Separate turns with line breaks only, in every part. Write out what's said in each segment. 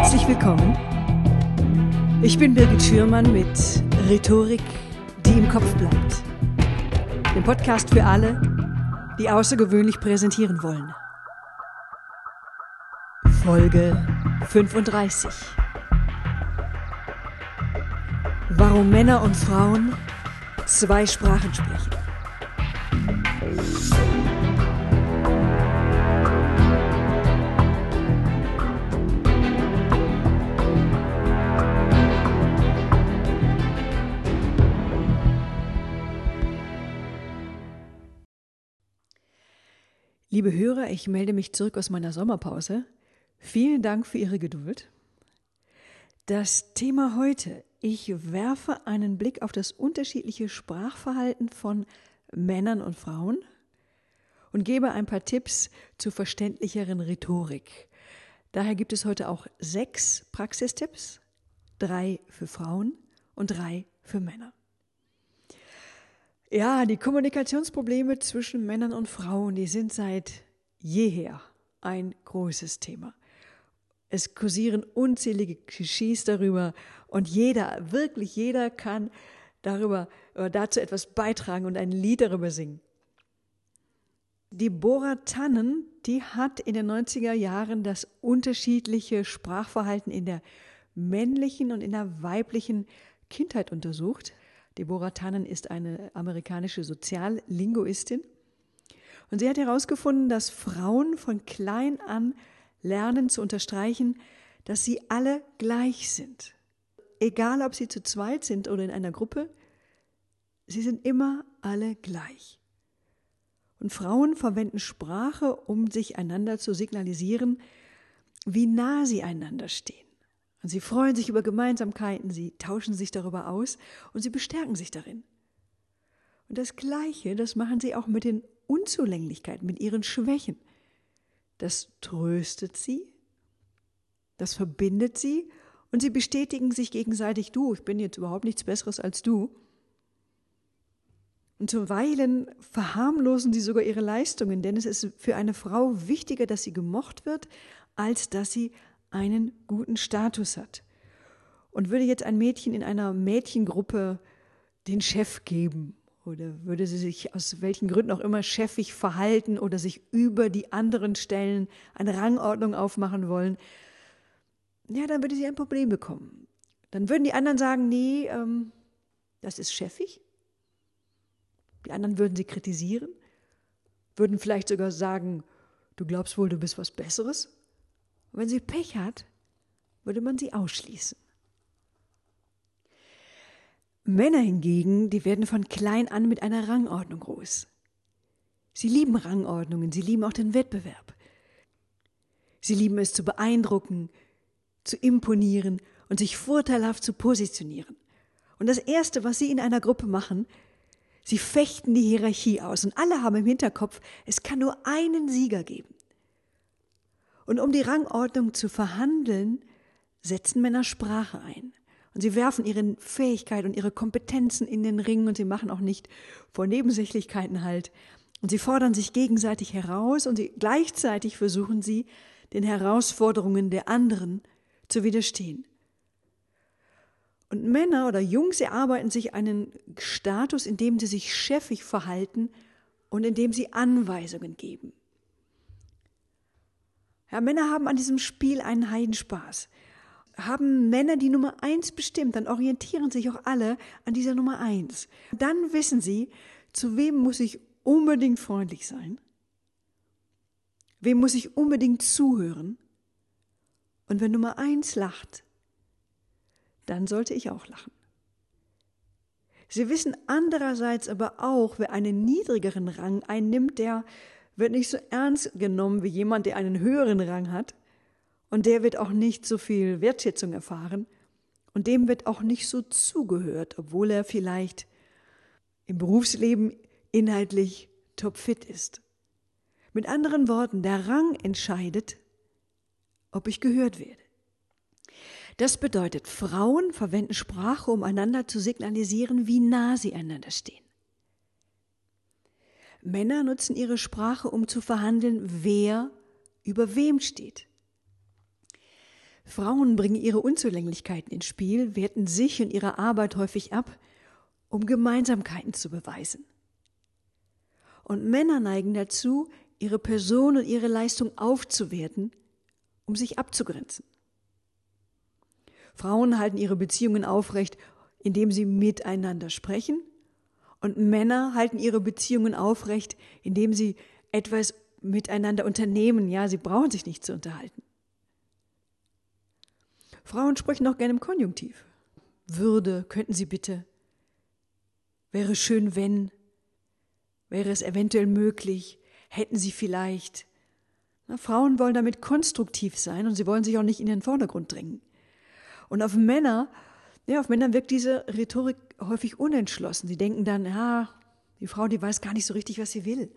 Herzlich willkommen. Ich bin Birgit Schürmann mit Rhetorik, die im Kopf bleibt. Dem Podcast für alle, die außergewöhnlich präsentieren wollen. Folge 35. Warum Männer und Frauen zwei Sprachen sprechen. Liebe Hörer, ich melde mich zurück aus meiner Sommerpause. Vielen Dank für Ihre Geduld. Das Thema heute. Ich werfe einen Blick auf das unterschiedliche Sprachverhalten von Männern und Frauen und gebe ein paar Tipps zur verständlicheren Rhetorik. Daher gibt es heute auch sechs Praxistipps, drei für Frauen und drei für Männer. Ja, die Kommunikationsprobleme zwischen Männern und Frauen, die sind seit jeher ein großes Thema. Es kursieren unzählige Klischees darüber und jeder, wirklich jeder kann darüber oder dazu etwas beitragen und ein Lied darüber singen. Deborah Tannen, die hat in den 90er Jahren das unterschiedliche Sprachverhalten in der männlichen und in der weiblichen Kindheit untersucht. Deborah Tannen ist eine amerikanische Soziallinguistin. Und sie hat herausgefunden, dass Frauen von klein an lernen zu unterstreichen, dass sie alle gleich sind. Egal, ob sie zu zweit sind oder in einer Gruppe, sie sind immer alle gleich. Und Frauen verwenden Sprache, um sich einander zu signalisieren, wie nah sie einander stehen. Und sie freuen sich über Gemeinsamkeiten, sie tauschen sich darüber aus und sie bestärken sich darin. Und das Gleiche, das machen sie auch mit den Unzulänglichkeiten, mit ihren Schwächen. Das tröstet sie, das verbindet sie und sie bestätigen sich gegenseitig, du, ich bin jetzt überhaupt nichts Besseres als du. Und zuweilen verharmlosen sie sogar ihre Leistungen, denn es ist für eine Frau wichtiger, dass sie gemocht wird, als dass sie einen guten Status hat. Und würde jetzt ein Mädchen in einer Mädchengruppe den Chef geben oder würde sie sich aus welchen Gründen auch immer chefig verhalten oder sich über die anderen stellen, eine Rangordnung aufmachen wollen, ja, dann würde sie ein Problem bekommen. Dann würden die anderen sagen, nee, ähm, das ist chefig. Die anderen würden sie kritisieren, würden vielleicht sogar sagen, du glaubst wohl, du bist was Besseres. Und wenn sie Pech hat, würde man sie ausschließen. Männer hingegen, die werden von klein an mit einer Rangordnung groß. Sie lieben Rangordnungen, sie lieben auch den Wettbewerb. Sie lieben es zu beeindrucken, zu imponieren und sich vorteilhaft zu positionieren. Und das Erste, was sie in einer Gruppe machen, sie fechten die Hierarchie aus und alle haben im Hinterkopf, es kann nur einen Sieger geben. Und um die Rangordnung zu verhandeln, setzen Männer Sprache ein. Und sie werfen ihre Fähigkeit und ihre Kompetenzen in den Ring und sie machen auch nicht vor Nebensächlichkeiten halt. Und sie fordern sich gegenseitig heraus und sie, gleichzeitig versuchen sie, den Herausforderungen der anderen zu widerstehen. Und Männer oder Jungs erarbeiten sich einen Status, in dem sie sich chefig verhalten und in dem sie Anweisungen geben. Ja, Männer haben an diesem Spiel einen Heidenspaß. Haben Männer die Nummer eins bestimmt, dann orientieren sich auch alle an dieser Nummer eins. Dann wissen sie, zu wem muss ich unbedingt freundlich sein, wem muss ich unbedingt zuhören. Und wenn Nummer eins lacht, dann sollte ich auch lachen. Sie wissen andererseits aber auch, wer einen niedrigeren Rang einnimmt, der wird nicht so ernst genommen wie jemand, der einen höheren Rang hat. Und der wird auch nicht so viel Wertschätzung erfahren. Und dem wird auch nicht so zugehört, obwohl er vielleicht im Berufsleben inhaltlich topfit ist. Mit anderen Worten, der Rang entscheidet, ob ich gehört werde. Das bedeutet, Frauen verwenden Sprache, um einander zu signalisieren, wie nah sie einander stehen. Männer nutzen ihre Sprache, um zu verhandeln, wer über wem steht. Frauen bringen ihre Unzulänglichkeiten ins Spiel, werten sich und ihre Arbeit häufig ab, um Gemeinsamkeiten zu beweisen. Und Männer neigen dazu, ihre Person und ihre Leistung aufzuwerten, um sich abzugrenzen. Frauen halten ihre Beziehungen aufrecht, indem sie miteinander sprechen, und Männer halten ihre Beziehungen aufrecht, indem sie etwas miteinander unternehmen. Ja, sie brauchen sich nicht zu unterhalten. Frauen sprechen auch gerne im Konjunktiv. Würde, könnten Sie bitte. Wäre schön, wenn. Wäre es eventuell möglich. Hätten Sie vielleicht. Na, Frauen wollen damit konstruktiv sein und sie wollen sich auch nicht in den Vordergrund drängen. Und auf Männer, ja, auf Männer wirkt diese Rhetorik häufig unentschlossen. Sie denken dann, ja, die Frau, die weiß gar nicht so richtig, was sie will.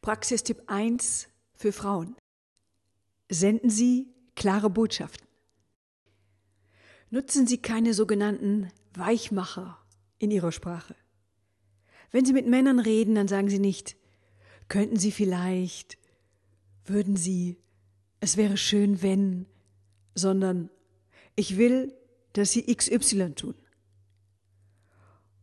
Praxistipp 1 für Frauen. Senden Sie klare Botschaften. Nutzen Sie keine sogenannten Weichmacher in Ihrer Sprache. Wenn Sie mit Männern reden, dann sagen Sie nicht, könnten Sie vielleicht, würden Sie, es wäre schön, wenn, sondern ich will, dass Sie XY tun.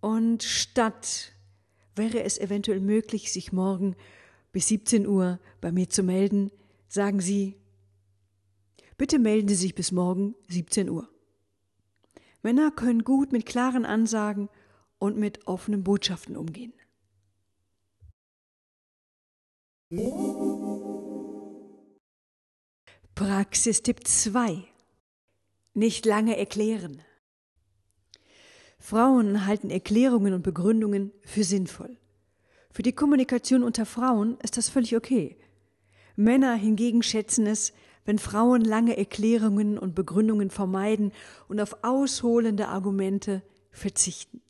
Und statt wäre es eventuell möglich, sich morgen bis 17 Uhr bei mir zu melden, sagen Sie, bitte melden Sie sich bis morgen 17 Uhr. Männer können gut mit klaren Ansagen und mit offenen Botschaften umgehen. Praxistipp 2. Nicht lange erklären. Frauen halten Erklärungen und Begründungen für sinnvoll. Für die Kommunikation unter Frauen ist das völlig okay. Männer hingegen schätzen es, wenn Frauen lange Erklärungen und Begründungen vermeiden und auf ausholende Argumente verzichten.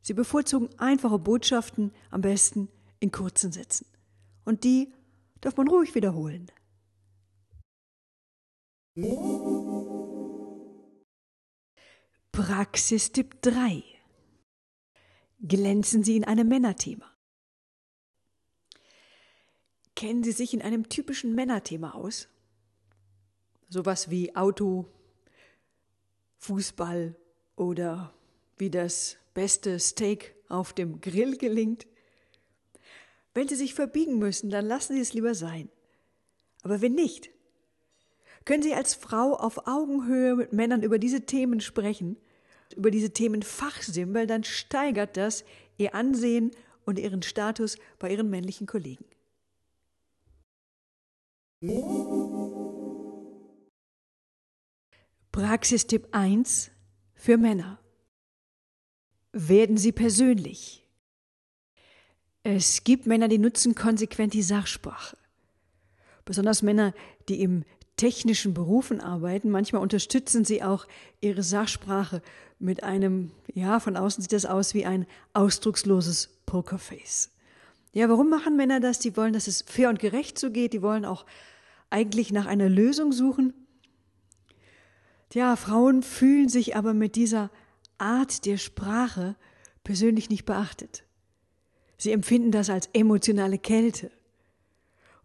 Sie bevorzugen einfache Botschaften, am besten in kurzen Sätzen. Und die darf man ruhig wiederholen. Praxistipp 3 glänzen Sie in einem Männerthema. Kennen Sie sich in einem typischen Männerthema aus? Sowas wie Auto, Fußball oder wie das beste Steak auf dem Grill gelingt? Wenn Sie sich verbiegen müssen, dann lassen Sie es lieber sein. Aber wenn nicht, können Sie als Frau auf Augenhöhe mit Männern über diese Themen sprechen über diese Themen fachsimpeln, dann steigert das ihr Ansehen und ihren Status bei ihren männlichen Kollegen. Praxistipp 1 für Männer. Werden Sie persönlich. Es gibt Männer, die nutzen konsequent die Sachsprache. Besonders Männer, die im technischen Berufen arbeiten. Manchmal unterstützen sie auch ihre Sachsprache mit einem, ja, von außen sieht das aus wie ein ausdrucksloses Pokerface. Ja, warum machen Männer das? Die wollen, dass es fair und gerecht zugeht. Die wollen auch eigentlich nach einer Lösung suchen. Ja, Frauen fühlen sich aber mit dieser Art der Sprache persönlich nicht beachtet. Sie empfinden das als emotionale Kälte.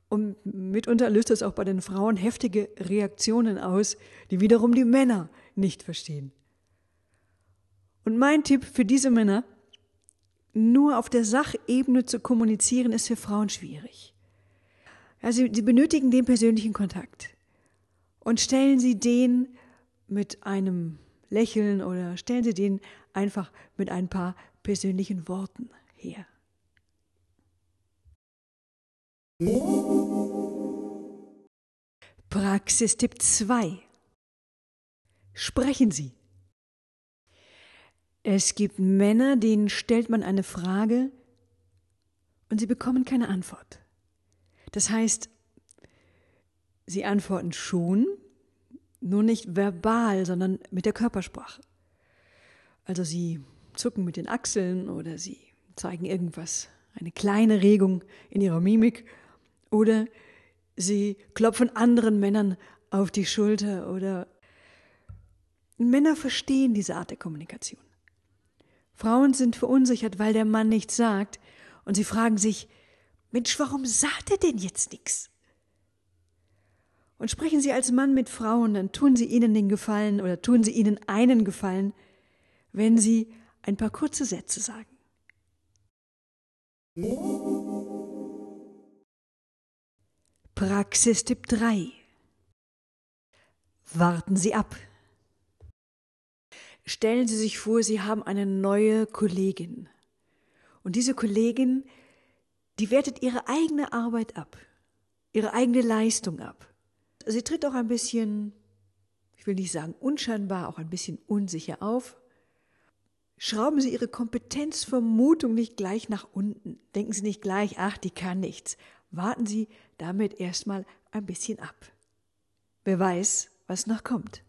Und mitunter löst das auch bei den Frauen heftige Reaktionen aus, die wiederum die Männer nicht verstehen. Und mein Tipp für diese Männer, nur auf der Sachebene zu kommunizieren, ist für Frauen schwierig. Sie, sie benötigen den persönlichen Kontakt. Und stellen Sie den mit einem Lächeln oder stellen Sie den einfach mit ein paar persönlichen Worten her. Praxistipp 2. Sprechen Sie. Es gibt Männer, denen stellt man eine Frage und sie bekommen keine Antwort. Das heißt, sie antworten schon, nur nicht verbal, sondern mit der Körpersprache. Also sie zucken mit den Achseln oder sie zeigen irgendwas, eine kleine Regung in ihrer Mimik oder sie klopfen anderen Männern auf die Schulter oder Männer verstehen diese Art der Kommunikation. Frauen sind verunsichert, weil der Mann nichts sagt und sie fragen sich, Mensch, warum sagt er denn jetzt nichts? Und sprechen Sie als Mann mit Frauen, dann tun Sie ihnen den Gefallen oder tun Sie ihnen einen Gefallen, wenn Sie ein paar kurze Sätze sagen. Praxistipp 3 Warten Sie ab. Stellen Sie sich vor, Sie haben eine neue Kollegin. Und diese Kollegin, die wertet ihre eigene Arbeit ab, ihre eigene Leistung ab. Sie tritt auch ein bisschen, ich will nicht sagen unscheinbar, auch ein bisschen unsicher auf. Schrauben Sie Ihre Kompetenzvermutung nicht gleich nach unten. Denken Sie nicht gleich, ach, die kann nichts. Warten Sie damit erstmal ein bisschen ab. Wer weiß, was noch kommt.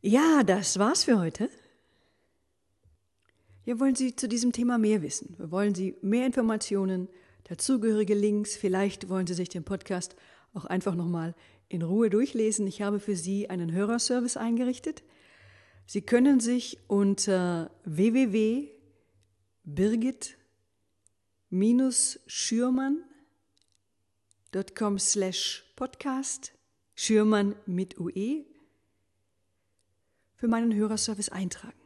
Ja, das war's für heute. Ja, wollen Sie zu diesem Thema mehr wissen? Wollen Sie mehr Informationen, dazugehörige Links? Vielleicht wollen Sie sich den Podcast auch einfach nochmal in Ruhe durchlesen. Ich habe für Sie einen Hörerservice eingerichtet. Sie können sich unter www.birgit-schürmann.com slash podcast, Schürmann mit UE, für meinen Hörerservice eintragen.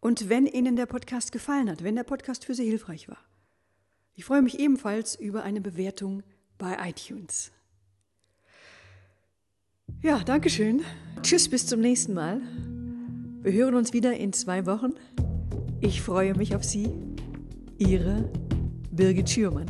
Und wenn Ihnen der Podcast gefallen hat, wenn der Podcast für Sie hilfreich war, ich freue mich ebenfalls über eine Bewertung bei iTunes. Ja, Dankeschön. Tschüss, bis zum nächsten Mal. Wir hören uns wieder in zwei Wochen. Ich freue mich auf Sie. Ihre Birgit Schürmann.